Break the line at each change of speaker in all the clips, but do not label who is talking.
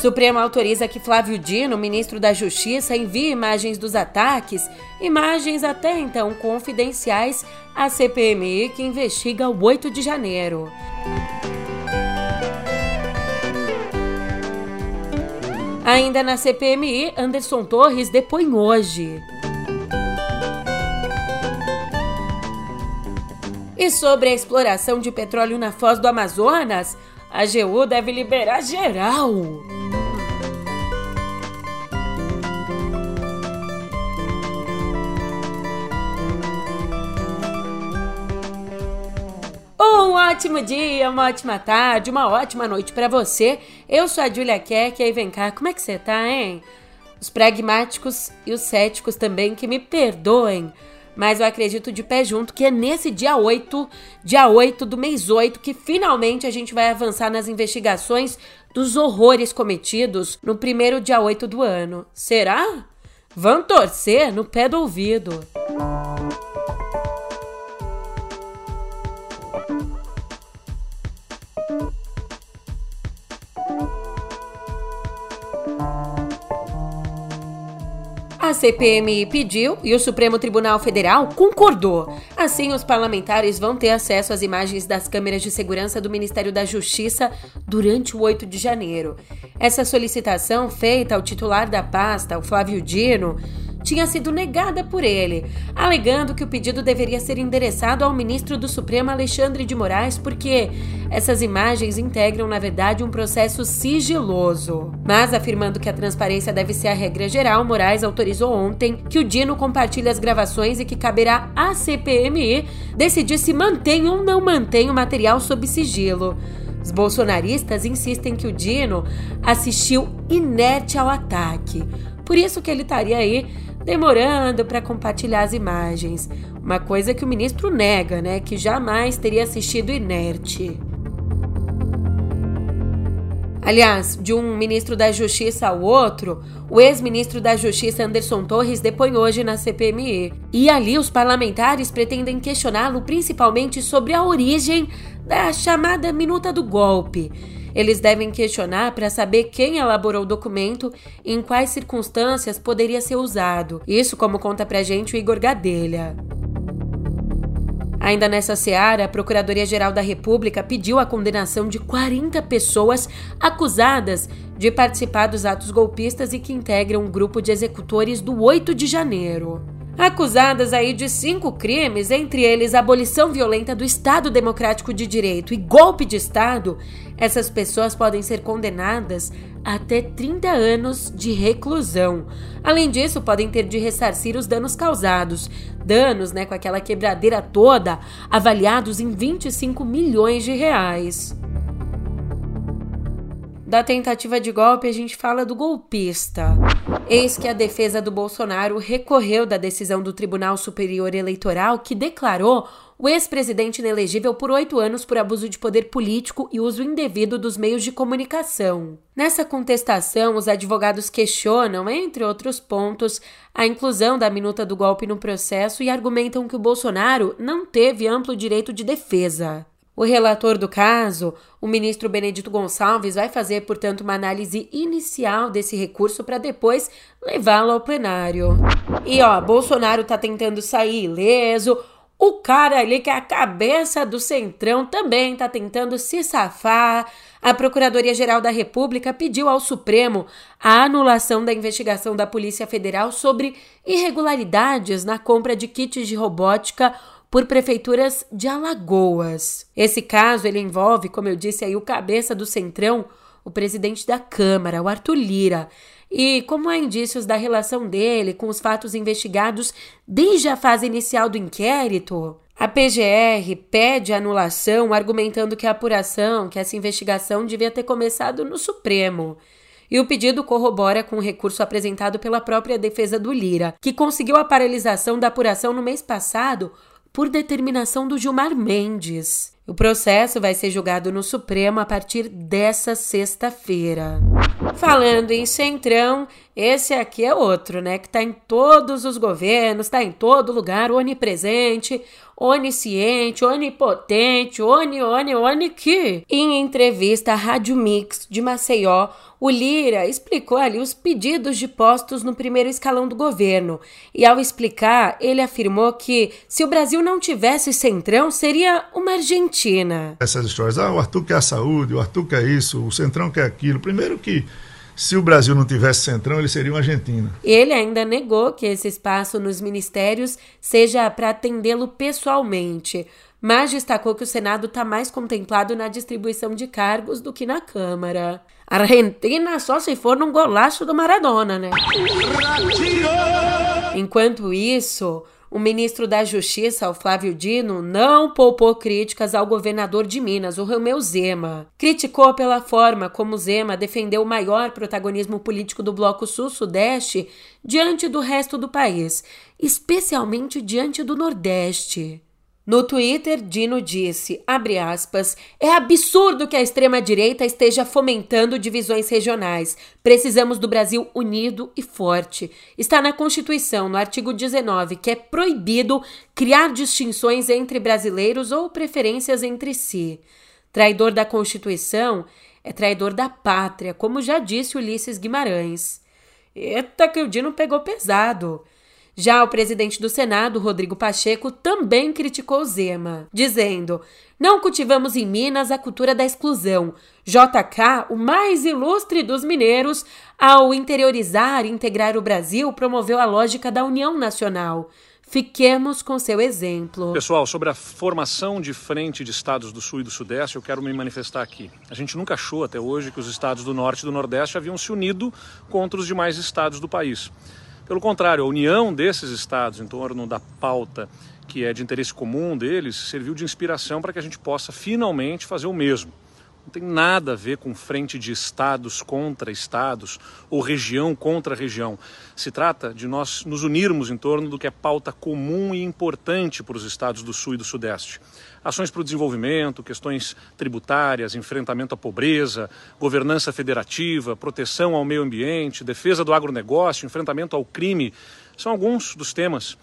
Supremo autoriza que Flávio Dino, ministro da Justiça, envie imagens dos ataques, imagens até então confidenciais, à CPMI que investiga o 8 de janeiro. Ainda na CPMI, Anderson Torres depõe hoje. E sobre a exploração de petróleo na foz do Amazonas, a AGU deve liberar geral. Ótimo dia, uma ótima tarde, uma ótima noite para você. Eu sou a Julia Keck e aí vem cá, como é que você tá, hein? Os pragmáticos e os céticos também que me perdoem, mas eu acredito de pé junto que é nesse dia 8, dia 8 do mês 8, que finalmente a gente vai avançar nas investigações dos horrores cometidos no primeiro dia 8 do ano. Será? Vão torcer no pé do ouvido. A CPMI pediu e o Supremo Tribunal Federal concordou. Assim, os parlamentares vão ter acesso às imagens das câmeras de segurança do Ministério da Justiça durante o 8 de janeiro. Essa solicitação, feita ao titular da pasta, o Flávio Dino, tinha sido negada por ele, alegando que o pedido deveria ser endereçado ao ministro do Supremo Alexandre de Moraes porque essas imagens integram, na verdade, um processo sigiloso. Mas afirmando que a transparência deve ser a regra geral, Moraes autorizou ontem que o Dino compartilhe as gravações e que caberá à CPMI decidir se mantém ou não mantém o material sob sigilo. Os bolsonaristas insistem que o Dino assistiu inerte ao ataque. Por isso que ele estaria aí demorando para compartilhar as imagens. Uma coisa que o ministro nega, né? Que jamais teria assistido inerte. Aliás, de um ministro da Justiça ao outro, o ex-ministro da Justiça Anderson Torres depõe hoje na CPMI. E ali os parlamentares pretendem questioná-lo principalmente sobre a origem da chamada minuta do golpe eles devem questionar para saber quem elaborou o documento e em quais circunstâncias poderia ser usado. Isso, como conta pra gente o Igor Gadelha. Ainda nessa seara, a Procuradoria-Geral da República pediu a condenação de 40 pessoas acusadas de participar dos atos golpistas e que integram um grupo de executores do 8 de janeiro acusadas aí de cinco crimes, entre eles abolição violenta do Estado Democrático de Direito e golpe de Estado, essas pessoas podem ser condenadas até 30 anos de reclusão. Além disso, podem ter de ressarcir os danos causados. Danos, né, com aquela quebradeira toda, avaliados em 25 milhões de reais. Da tentativa de golpe, a gente fala do golpista. Eis que a defesa do Bolsonaro recorreu da decisão do Tribunal Superior Eleitoral que declarou o ex-presidente inelegível por oito anos por abuso de poder político e uso indevido dos meios de comunicação. Nessa contestação, os advogados questionam, entre outros pontos, a inclusão da minuta do golpe no processo e argumentam que o Bolsonaro não teve amplo direito de defesa. O relator do caso, o ministro Benedito Gonçalves, vai fazer, portanto, uma análise inicial desse recurso para depois levá-lo ao plenário. E ó, Bolsonaro tá tentando sair ileso. O cara ali que é a cabeça do Centrão também tá tentando se safar. A Procuradoria-Geral da República pediu ao Supremo a anulação da investigação da Polícia Federal sobre irregularidades na compra de kits de robótica por prefeituras de Alagoas. Esse caso ele envolve, como eu disse aí, o cabeça do Centrão, o presidente da Câmara, o Arthur Lira. E como há indícios da relação dele com os fatos investigados desde a fase inicial do inquérito, a PGR pede anulação, argumentando que a apuração, que essa investigação devia ter começado no Supremo. E o pedido corrobora com o recurso apresentado pela própria defesa do Lira, que conseguiu a paralisação da apuração no mês passado por determinação do Gilmar Mendes. O processo vai ser julgado no Supremo a partir dessa sexta-feira. Falando em Centrão, esse aqui é outro, né? Que tá em todos os governos, tá em todo lugar, onipresente, onisciente, onipotente, oni, oni, oni que. Em entrevista à Rádio Mix de Maceió, o Lira explicou ali os pedidos de postos no primeiro escalão do governo. E ao explicar, ele afirmou que se o Brasil não tivesse centrão, seria uma Argentina.
Essas histórias, ah, o Arthur quer a saúde, o Arthur quer isso, o centrão quer aquilo. Primeiro que se o Brasil não tivesse centrão, ele seria uma Argentina.
Ele ainda negou que esse espaço nos ministérios seja para atendê-lo pessoalmente mas destacou que o Senado está mais contemplado na distribuição de cargos do que na Câmara. Argentina só se for num golaço do Maradona, né? Enquanto isso, o ministro da Justiça, o Flávio Dino, não poupou críticas ao governador de Minas, o Romeu Zema. Criticou pela forma como Zema defendeu o maior protagonismo político do Bloco Sul-Sudeste diante do resto do país, especialmente diante do Nordeste. No Twitter, Dino disse, aspas, é absurdo que a extrema-direita esteja fomentando divisões regionais. Precisamos do Brasil unido e forte. Está na Constituição, no artigo 19, que é proibido criar distinções entre brasileiros ou preferências entre si. Traidor da Constituição é traidor da pátria, como já disse Ulisses Guimarães. Eita, que o Dino pegou pesado. Já o presidente do Senado, Rodrigo Pacheco, também criticou Zema, dizendo: Não cultivamos em Minas a cultura da exclusão. JK, o mais ilustre dos mineiros, ao interiorizar e integrar o Brasil, promoveu a lógica da união nacional. Fiquemos com seu exemplo.
Pessoal, sobre a formação de frente de estados do Sul e do Sudeste, eu quero me manifestar aqui. A gente nunca achou até hoje que os estados do Norte e do Nordeste haviam se unido contra os demais estados do país. Pelo contrário, a união desses estados em torno da pauta que é de interesse comum deles serviu de inspiração para que a gente possa finalmente fazer o mesmo. Não tem nada a ver com frente de estados contra estados ou região contra região. Se trata de nós nos unirmos em torno do que é pauta comum e importante para os estados do Sul e do Sudeste ações para o desenvolvimento, questões tributárias, enfrentamento à pobreza, governança federativa, proteção ao meio ambiente, defesa do agronegócio, enfrentamento ao crime, são alguns dos temas.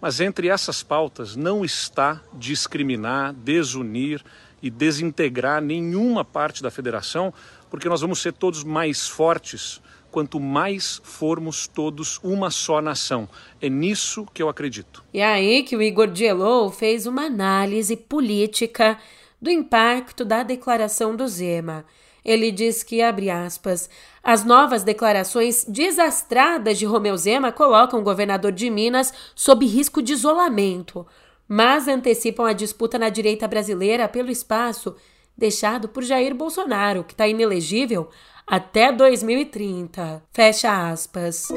Mas entre essas pautas não está discriminar, desunir e desintegrar nenhuma parte da federação, porque nós vamos ser todos mais fortes quanto mais formos todos uma só nação. É nisso que eu acredito.
E aí que o Igor Dielou fez uma análise política do impacto da declaração do Zema. Ele diz que, abre aspas, as novas declarações desastradas de Romeu Zema colocam o governador de Minas sob risco de isolamento, mas antecipam a disputa na direita brasileira pelo espaço deixado por Jair Bolsonaro, que está inelegível até 2030. Fecha aspas.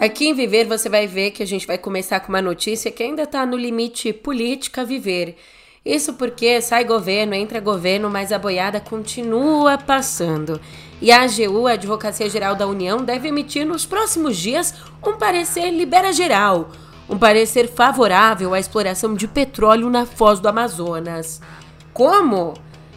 Aqui em Viver você vai ver que a gente vai começar com uma notícia que ainda está no limite política viver. Isso porque sai governo, entra governo, mas a boiada continua passando. E a AGU, a Advocacia Geral da União, deve emitir nos próximos dias um parecer libera geral um parecer favorável à exploração de petróleo na foz do Amazonas. Como?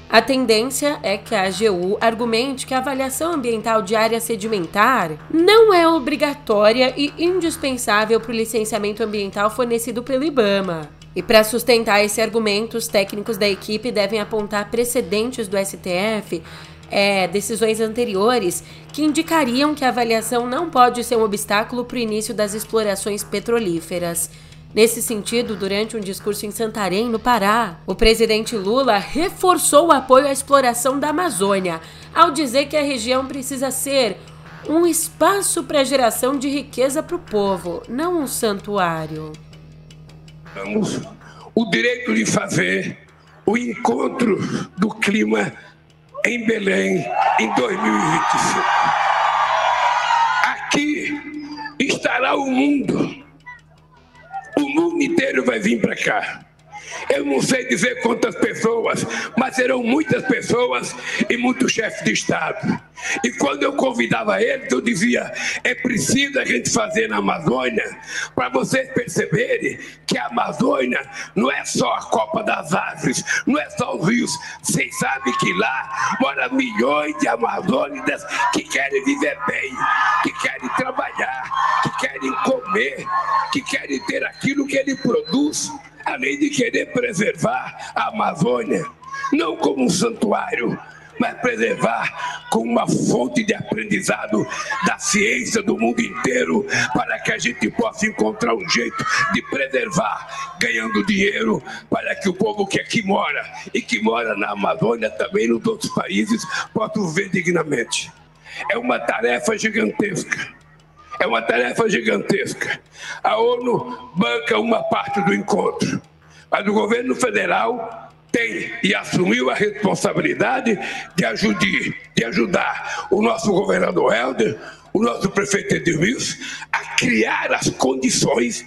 A tendência é que a AGU argumente que a avaliação ambiental de área sedimentar não é obrigatória e indispensável para o licenciamento ambiental fornecido pelo IBAMA. E para sustentar esse argumento, os técnicos da equipe devem apontar precedentes do STF é, decisões anteriores que indicariam que a avaliação não pode ser um obstáculo para o início das explorações petrolíferas. Nesse sentido, durante um discurso em Santarém, no Pará, o presidente Lula reforçou o apoio à exploração da Amazônia, ao dizer que a região precisa ser um espaço para geração de riqueza para o povo, não um santuário.
Temos o direito de fazer o encontro do clima em Belém em 2025. Aqui estará o mundo. O mundo inteiro vai vir para cá. Eu não sei dizer quantas pessoas, mas serão muitas pessoas e muitos chefes de Estado. E quando eu convidava eles, eu dizia: é preciso a gente fazer na Amazônia, para vocês perceberem que a Amazônia não é só a Copa das Árvores, não é só os rios. Vocês sabem que lá moram milhões de amazônidas que querem viver bem, que querem trabalhar, que querem comer, que querem ter aquilo que ele produz além de querer preservar a Amazônia, não como um santuário, mas preservar como uma fonte de aprendizado da ciência do mundo inteiro, para que a gente possa encontrar um jeito de preservar, ganhando dinheiro, para que o povo que aqui mora e que mora na Amazônia, também nos outros países, possa viver dignamente. É uma tarefa gigantesca. É uma tarefa gigantesca. A ONU banca uma parte do encontro, mas o governo federal tem e assumiu a responsabilidade de, ajudir, de ajudar o nosso governador Helder, o nosso prefeito Edmilson, a criar as condições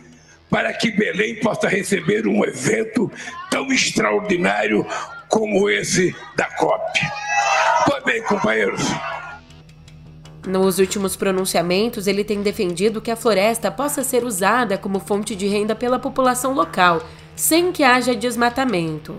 para que Belém possa receber um evento tão extraordinário como esse da COP. Pois bem, companheiros,
nos últimos pronunciamentos, ele tem defendido que a floresta possa ser usada como fonte de renda pela população local, sem que haja desmatamento.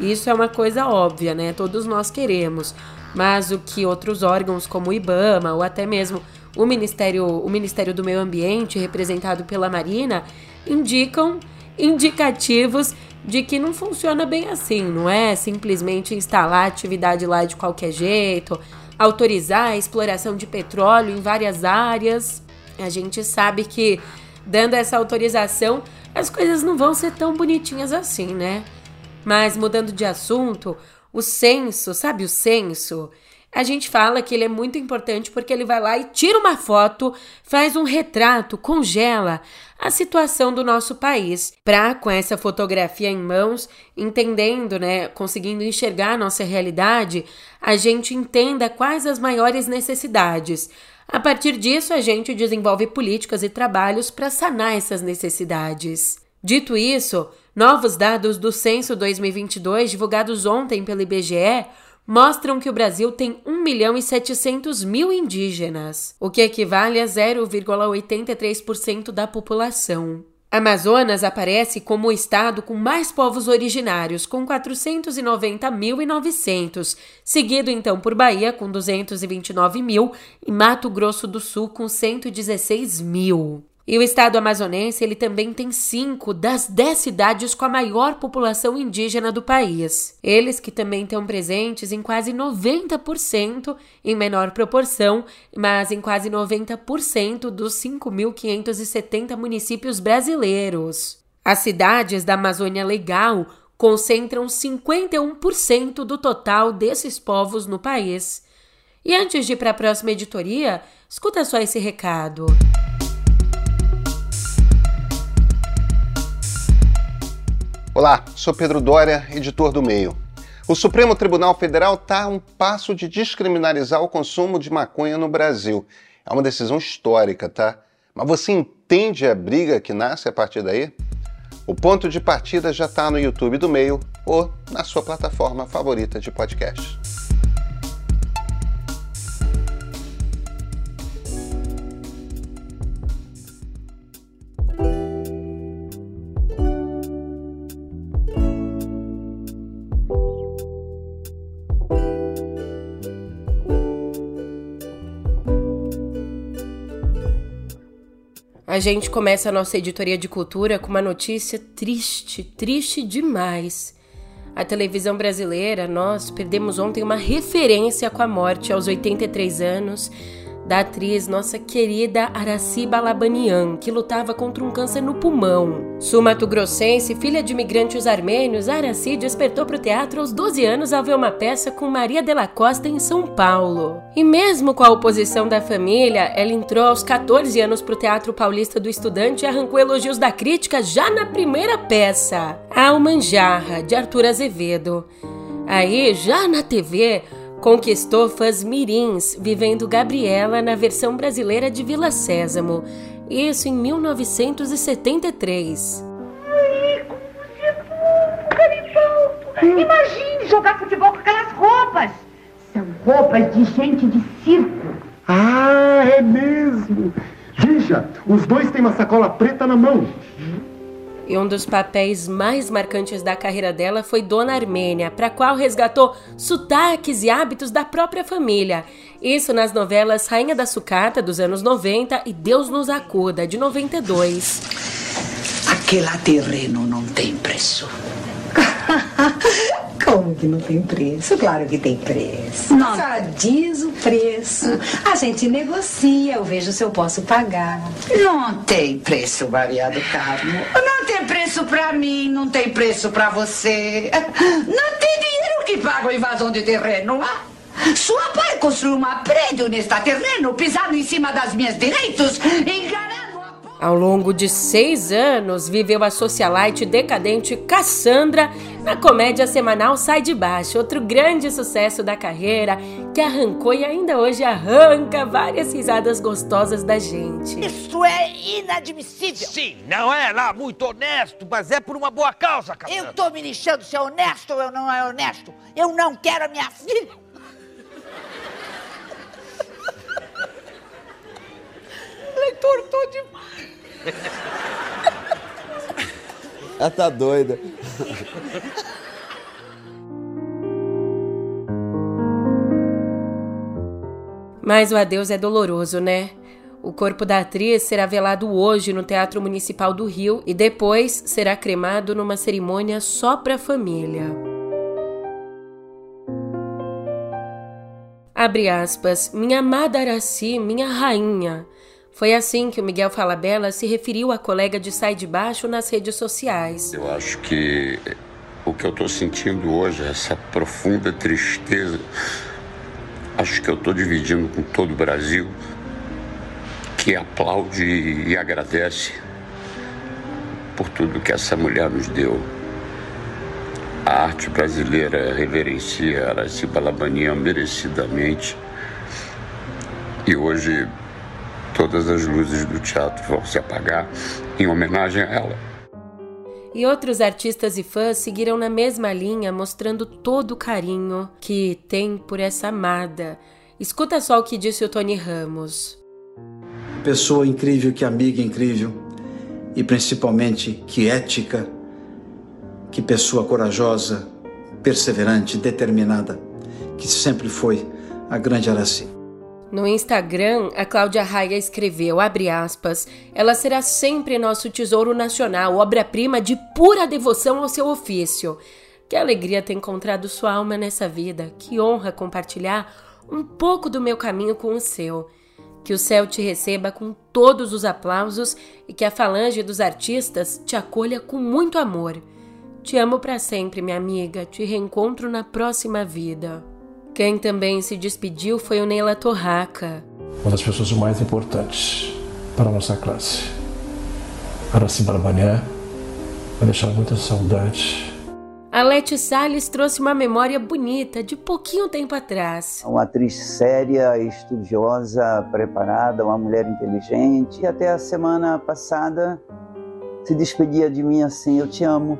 Isso é uma coisa óbvia, né? Todos nós queremos. Mas o que outros órgãos, como o IBAMA ou até mesmo o Ministério, o Ministério do Meio Ambiente, representado pela Marina, indicam indicativos de que não funciona bem assim, não é simplesmente instalar atividade lá de qualquer jeito autorizar a exploração de petróleo em várias áreas. A gente sabe que, dando essa autorização, as coisas não vão ser tão bonitinhas assim, né? Mas mudando de assunto, o censo, sabe o censo? A gente fala que ele é muito importante porque ele vai lá e tira uma foto, faz um retrato, congela a situação do nosso país, para com essa fotografia em mãos, entendendo, né, conseguindo enxergar a nossa realidade, a gente entenda quais as maiores necessidades. A partir disso, a gente desenvolve políticas e trabalhos para sanar essas necessidades. Dito isso, novos dados do Censo 2022 divulgados ontem pelo IBGE mostram que o Brasil tem 1 milhão e 700 mil indígenas, o que equivale a 0,83% da população. Amazonas aparece como o estado com mais povos originários, com 490.900, seguido então por Bahia, com 229 mil, e Mato Grosso do Sul, com 116 mil. E o estado amazonense ele também tem cinco das dez cidades com a maior população indígena do país. Eles que também estão presentes em quase 90%, em menor proporção, mas em quase 90% dos 5.570 municípios brasileiros. As cidades da Amazônia Legal concentram 51% do total desses povos no país. E antes de ir para a próxima editoria, escuta só esse recado.
Olá, sou Pedro Dória, editor do Meio. O Supremo Tribunal Federal está a um passo de descriminalizar o consumo de maconha no Brasil. É uma decisão histórica, tá? Mas você entende a briga que nasce a partir daí? O ponto de partida já está no YouTube do Meio ou na sua plataforma favorita de podcast.
Gente começa a nossa editoria de cultura com uma notícia triste, triste demais. A televisão brasileira, nós perdemos ontem uma referência com a morte aos 83 anos da atriz nossa querida Araci Balabanian, que lutava contra um câncer no pulmão. Sul-mato-grossense, filha de imigrantes armênios, Araci despertou para o teatro aos 12 anos ao ver uma peça com Maria de la Costa em São Paulo. E mesmo com a oposição da família, ela entrou aos 14 anos para o Teatro Paulista do Estudante e arrancou elogios da crítica já na primeira peça, Almanjarra, de Arthur Azevedo. Aí, já na TV, Conquistou fãs mirins, vivendo Gabriela na versão brasileira de Vila Sésamo, isso em 1973. Ai, como você é
Imagine jogar futebol com aquelas roupas. São roupas de gente de circo.
Ah, é mesmo. Veja, os dois têm uma sacola preta na mão.
E um dos papéis mais marcantes da carreira dela foi Dona Armênia, para a qual resgatou sotaques e hábitos da própria família. Isso nas novelas Rainha da Sucata, dos anos 90, e Deus nos acuda, de 92.
Aquele terreno não tem preço. Como que não tem preço? Claro que tem preço. Não. A senhora diz o preço. A gente negocia, eu vejo se eu posso pagar.
Não tem preço, Maria do Carmo. Não tem preço pra mim, não tem preço pra você. Não tem dinheiro que paga a invasão de terreno. Sua pai construiu uma prédio neste terreno, pisando em cima das minhas direitos, enganando.
Ao longo de seis anos, viveu a socialite decadente Cassandra na comédia semanal Sai de Baixo, outro grande sucesso da carreira que arrancou e ainda hoje arranca várias risadas gostosas da gente.
Isso é inadmissível!
Sim, não é lá muito honesto, mas é por uma boa causa, Cassandra.
Eu tô me lixando se é honesto ou não é honesto. Eu não quero a minha filha. Leitor, tô demais.
Ela tá doida.
Mas o adeus é doloroso, né? O corpo da atriz será velado hoje no Teatro Municipal do Rio e depois será cremado numa cerimônia só para a família. Abre aspas, minha amada Araci, minha rainha. Foi assim que o Miguel Falabella se referiu à colega de Sai de Baixo nas redes sociais.
Eu acho que o que eu estou sentindo hoje, essa profunda tristeza, acho que eu estou dividindo com todo o Brasil, que aplaude e agradece por tudo que essa mulher nos deu. A arte brasileira reverencia Araci Balabanian merecidamente. E hoje todas as luzes do teatro vão se apagar em homenagem a ela.
E outros artistas e fãs seguiram na mesma linha, mostrando todo o carinho que tem por essa amada. Escuta só o que disse o Tony Ramos.
Pessoa incrível, que amiga incrível, e principalmente que ética, que pessoa corajosa, perseverante, determinada, que sempre foi a grande Araci.
No Instagram, a Cláudia Raia escreveu, aspas, ela será sempre nosso tesouro nacional, obra-prima de pura devoção ao seu ofício. Que alegria ter encontrado sua alma nessa vida, que honra compartilhar um pouco do meu caminho com o seu. Que o céu te receba com todos os aplausos e que a falange dos artistas te acolha com muito amor. Te amo para sempre, minha amiga. Te reencontro na próxima vida. Quem também se despediu foi o Neila Torraca.
Uma das pessoas mais importantes para a nossa classe. Araci Barbané vai deixar muita saudade.
A Leti Salles trouxe uma memória bonita de pouquinho tempo atrás.
Uma atriz séria, estudiosa, preparada, uma mulher inteligente. E até a semana passada se despedia de mim assim: Eu te amo.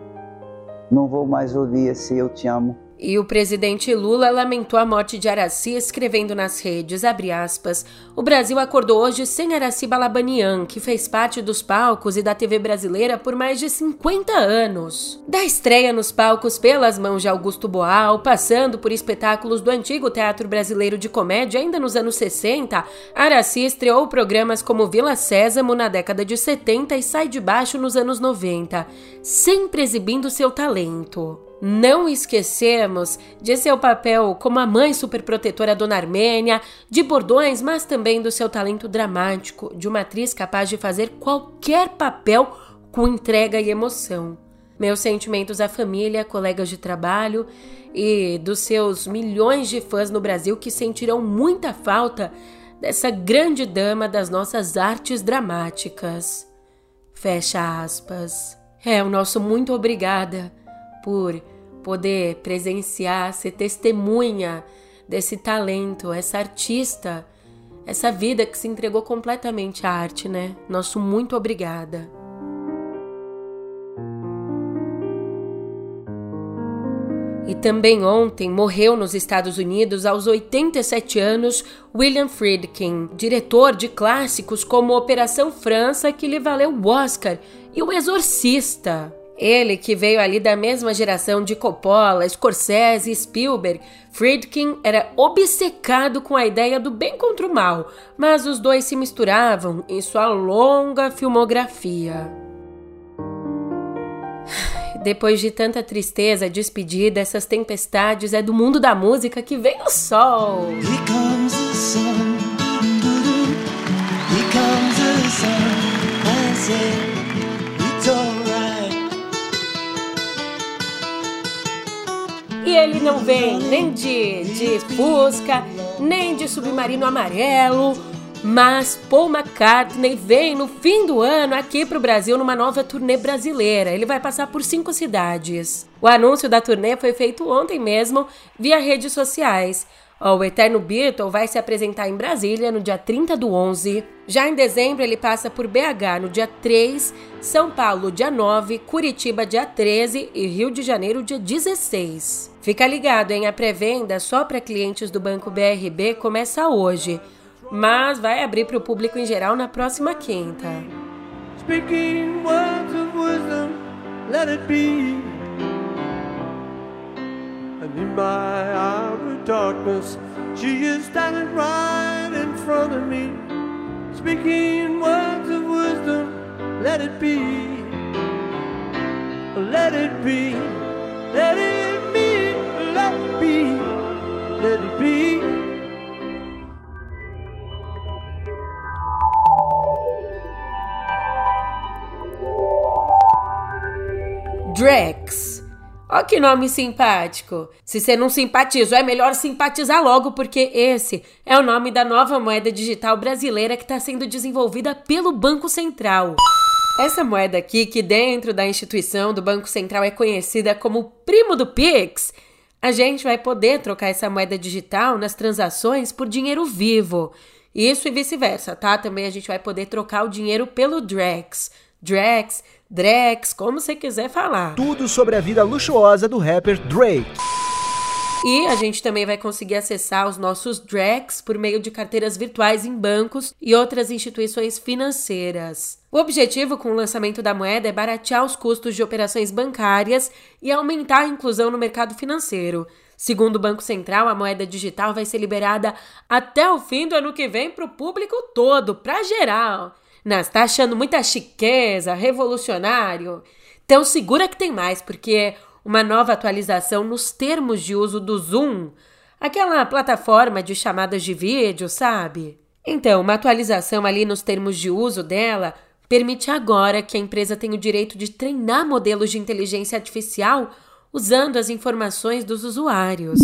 Não vou mais ouvir esse Eu te amo.
E o presidente Lula lamentou a morte de Araci, escrevendo nas redes, aspas, o Brasil acordou hoje sem Araci Balabanian, que fez parte dos palcos e da TV brasileira por mais de 50 anos. Da estreia nos palcos pelas mãos de Augusto Boal, passando por espetáculos do antigo Teatro Brasileiro de Comédia ainda nos anos 60, Araci estreou programas como Vila Sésamo na década de 70 e Sai de Baixo nos anos 90, sempre exibindo seu talento. Não esquecemos de seu papel como a mãe superprotetora Dona Armênia, de bordões, mas também do seu talento dramático, de uma atriz capaz de fazer qualquer papel com entrega e emoção. Meus sentimentos à família, colegas de trabalho e dos seus milhões de fãs no Brasil que sentirão muita falta dessa grande dama das nossas artes dramáticas. Fecha aspas. É o nosso muito obrigada por poder presenciar, ser testemunha desse talento, essa artista, essa vida que se entregou completamente à arte, né? Nosso muito obrigada. Também ontem morreu nos Estados Unidos, aos 87 anos, William Friedkin, diretor de clássicos como Operação França, que lhe valeu o Oscar, e O Exorcista. Ele, que veio ali da mesma geração de Coppola, Scorsese e Spielberg, Friedkin era obcecado com a ideia do bem contra o mal, mas os dois se misturavam em sua longa filmografia. Depois de tanta tristeza, despedida, essas tempestades, é do mundo da música que vem o sol. Here comes the sun. E ele não vem nem de, de Fusca, nem de Submarino Amarelo mas Paul McCartney vem no fim do ano aqui para o Brasil numa nova turnê brasileira. Ele vai passar por cinco cidades. O anúncio da turnê foi feito ontem mesmo via redes sociais. O Eterno Beatle vai se apresentar em Brasília no dia 30 do 11. Já em dezembro, ele passa por BH no dia 3, São Paulo dia 9, Curitiba dia 13 e Rio de Janeiro dia 16. Fica ligado, hein? A pré-venda só para clientes do Banco BRB começa hoje mas vai abrir para o público em geral na próxima quinta. And in my hour of darkness, she is standing right in front of me. Speaking words of wisdom, let it be. Let it be. Let it be. Let it be. Let it be. Drex. Ó que nome simpático. Se você não simpatizou, é melhor simpatizar logo, porque esse é o nome da nova moeda digital brasileira que está sendo desenvolvida pelo Banco Central. Essa moeda aqui, que dentro da instituição do Banco Central é conhecida como primo do Pix, a gente vai poder trocar essa moeda digital nas transações por dinheiro vivo. Isso e vice-versa, tá? Também a gente vai poder trocar o dinheiro pelo Drex. Drex Drex, como você quiser falar.
Tudo sobre a vida luxuosa do rapper Drake.
E a gente também vai conseguir acessar os nossos Drex por meio de carteiras virtuais em bancos e outras instituições financeiras. O objetivo com o lançamento da moeda é baratear os custos de operações bancárias e aumentar a inclusão no mercado financeiro. Segundo o Banco Central, a moeda digital vai ser liberada até o fim do ano que vem para o público todo, para geral. Você tá achando muita chiqueza, revolucionário? Então segura que tem mais, porque uma nova atualização nos termos de uso do Zoom, aquela plataforma de chamadas de vídeo, sabe? Então, uma atualização ali nos termos de uso dela permite agora que a empresa tenha o direito de treinar modelos de inteligência artificial usando as informações dos usuários.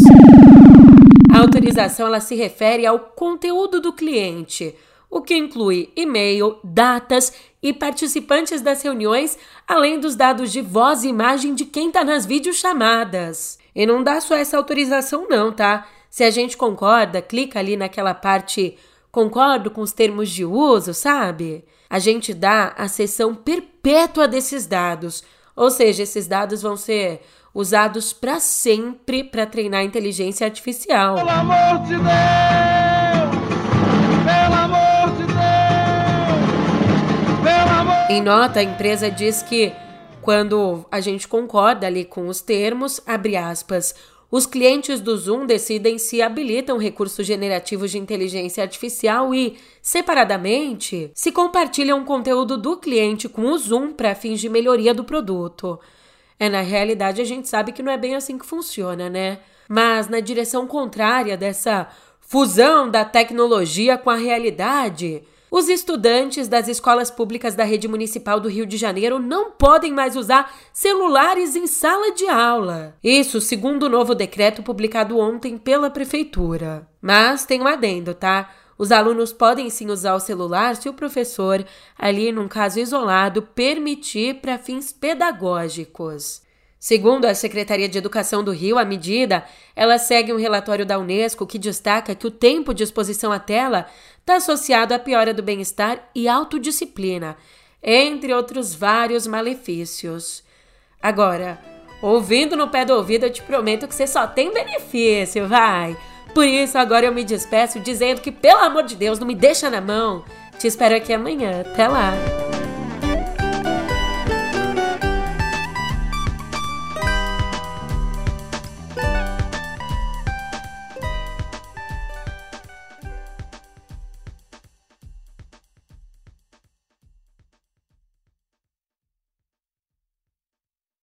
A autorização ela se refere ao conteúdo do cliente, o que inclui e-mail, datas e participantes das reuniões, além dos dados de voz e imagem de quem está nas videochamadas. E não dá só essa autorização, não, tá? Se a gente concorda, clica ali naquela parte concordo com os termos de uso, sabe? A gente dá a sessão perpétua desses dados, ou seja, esses dados vão ser usados para sempre para treinar a inteligência artificial. Pelo amor de Deus! Pelo amor Em nota, a empresa diz que quando a gente concorda ali com os termos, abre aspas, os clientes do Zoom decidem se habilitam recursos generativos de inteligência artificial e, separadamente, se compartilham conteúdo do cliente com o Zoom para fins de melhoria do produto. É, na realidade, a gente sabe que não é bem assim que funciona, né? Mas na direção contrária dessa fusão da tecnologia com a realidade, os estudantes das escolas públicas da rede municipal do Rio de Janeiro não podem mais usar celulares em sala de aula. Isso segundo o novo decreto publicado ontem pela prefeitura. Mas tem um adendo, tá? Os alunos podem sim usar o celular se o professor, ali num caso isolado, permitir para fins pedagógicos. Segundo a Secretaria de Educação do Rio, a medida ela segue um relatório da Unesco que destaca que o tempo de exposição à tela está associado à piora do bem-estar e autodisciplina, entre outros vários malefícios. Agora, Ouvindo no pé do ouvido, eu te prometo que você só tem benefício, vai. Por isso, agora eu me despeço dizendo que, pelo amor de Deus, não me deixa na mão. Te espero aqui amanhã. Até lá.